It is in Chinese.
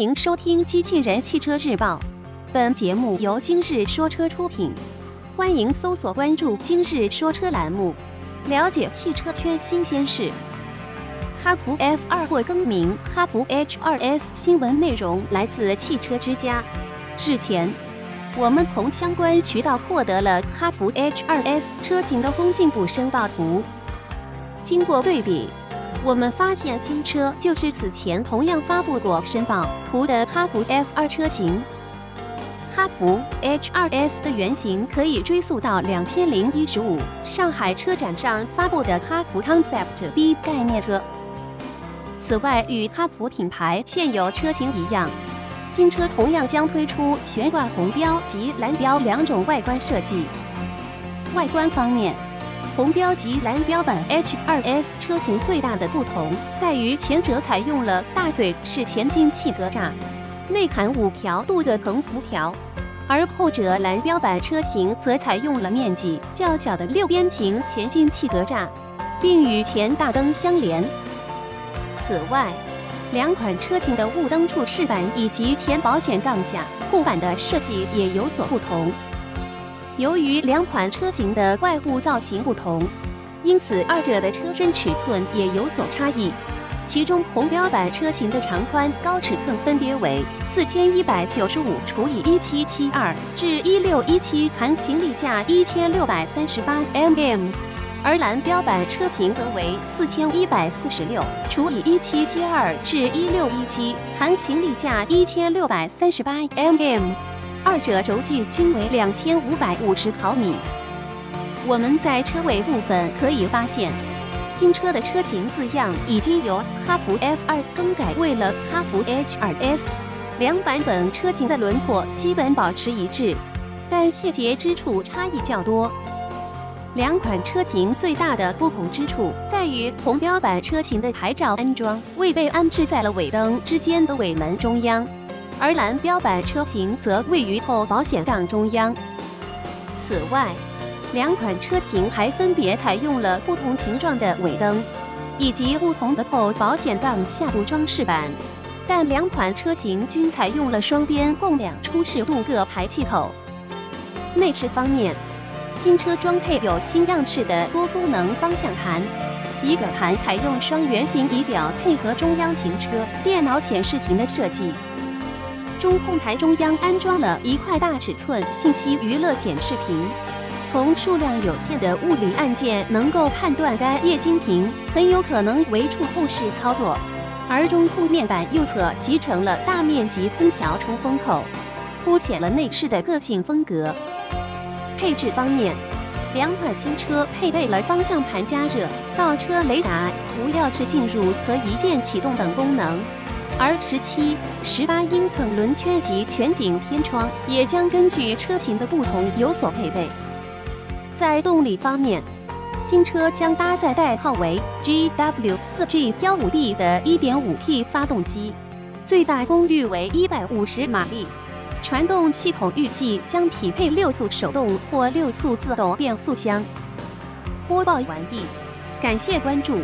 迎收听《机器人汽车日报》，本节目由今日说车出品。欢迎搜索关注“今日说车”栏目，了解汽车圈新鲜事。哈弗 F 二或更名哈弗 H 二 S，新闻内容来自汽车之家。日前，我们从相关渠道获得了哈弗 H 二 S 车型的工信部申报图，经过对比。我们发现新车就是此前同样发布过申报图的哈弗 F 二车型。哈弗 H 二 S 的原型可以追溯到两千零一十五上海车展上发布的哈弗 Concept B 概念车。此外，与哈弗品牌现有车型一样，新车同样将推出悬挂红标及蓝标两种外观设计。外观方面。红标及蓝标版 H2S 车型最大的不同在于前者采用了大嘴式前进气格栅，内含五条镀的横辐条，而后者蓝标版车型则采用了面积较小的六边形前进气格栅，并与前大灯相连。此外，两款车型的雾灯处饰板以及前保险杠下护板的设计也有所不同。由于两款车型的外部造型不同，因此二者的车身尺寸也有所差异。其中红标版车型的长宽高尺寸分别为四千一百九十五除以一七七二至一六一七，含行李架一千六百三十八 mm，而蓝标版车型则为四千一百四十六除以一七七二至一六一七，含行李架一千六百三十八 mm。二者轴距均为两千五百五十毫米。我们在车尾部分可以发现，新车的车型字样已经由哈弗 F 二更改为了哈弗 H 二 S。两版本车型的轮廓基本保持一致，但细节之处差异较多。两款车型最大的不同之处在于，红标版车型的牌照安装未被安置在了尾灯之间的尾门中央。而蓝标版车型则位于后保险杠中央。此外，两款车型还分别采用了不同形状的尾灯，以及不同的后保险杠下部装饰板，但两款车型均采用了双边共两出式镀铬排气口。内饰方面，新车装配有新样式的多功能方向盘，仪表盘采用双圆形仪表，配合中央行车电脑显示屏的设计。中控台中央安装了一块大尺寸信息娱乐显示屏，从数量有限的物理按键能够判断该液晶屏很有可能为触控式操作。而中控面板右侧集成了大面积空调出风口，凸显了内饰的个性风格。配置方面，两款新车配备了方向盘加热、倒车雷达、无钥匙进入和一键启动等功能。而十七、十八英寸轮圈及全景天窗也将根据车型的不同有所配备。在动力方面，新车将搭载代号为 GW4G15B 的 1.5T 发动机，最大功率为150马力。传动系统预计将匹配六速手动或六速自动变速箱。播报完毕，感谢关注。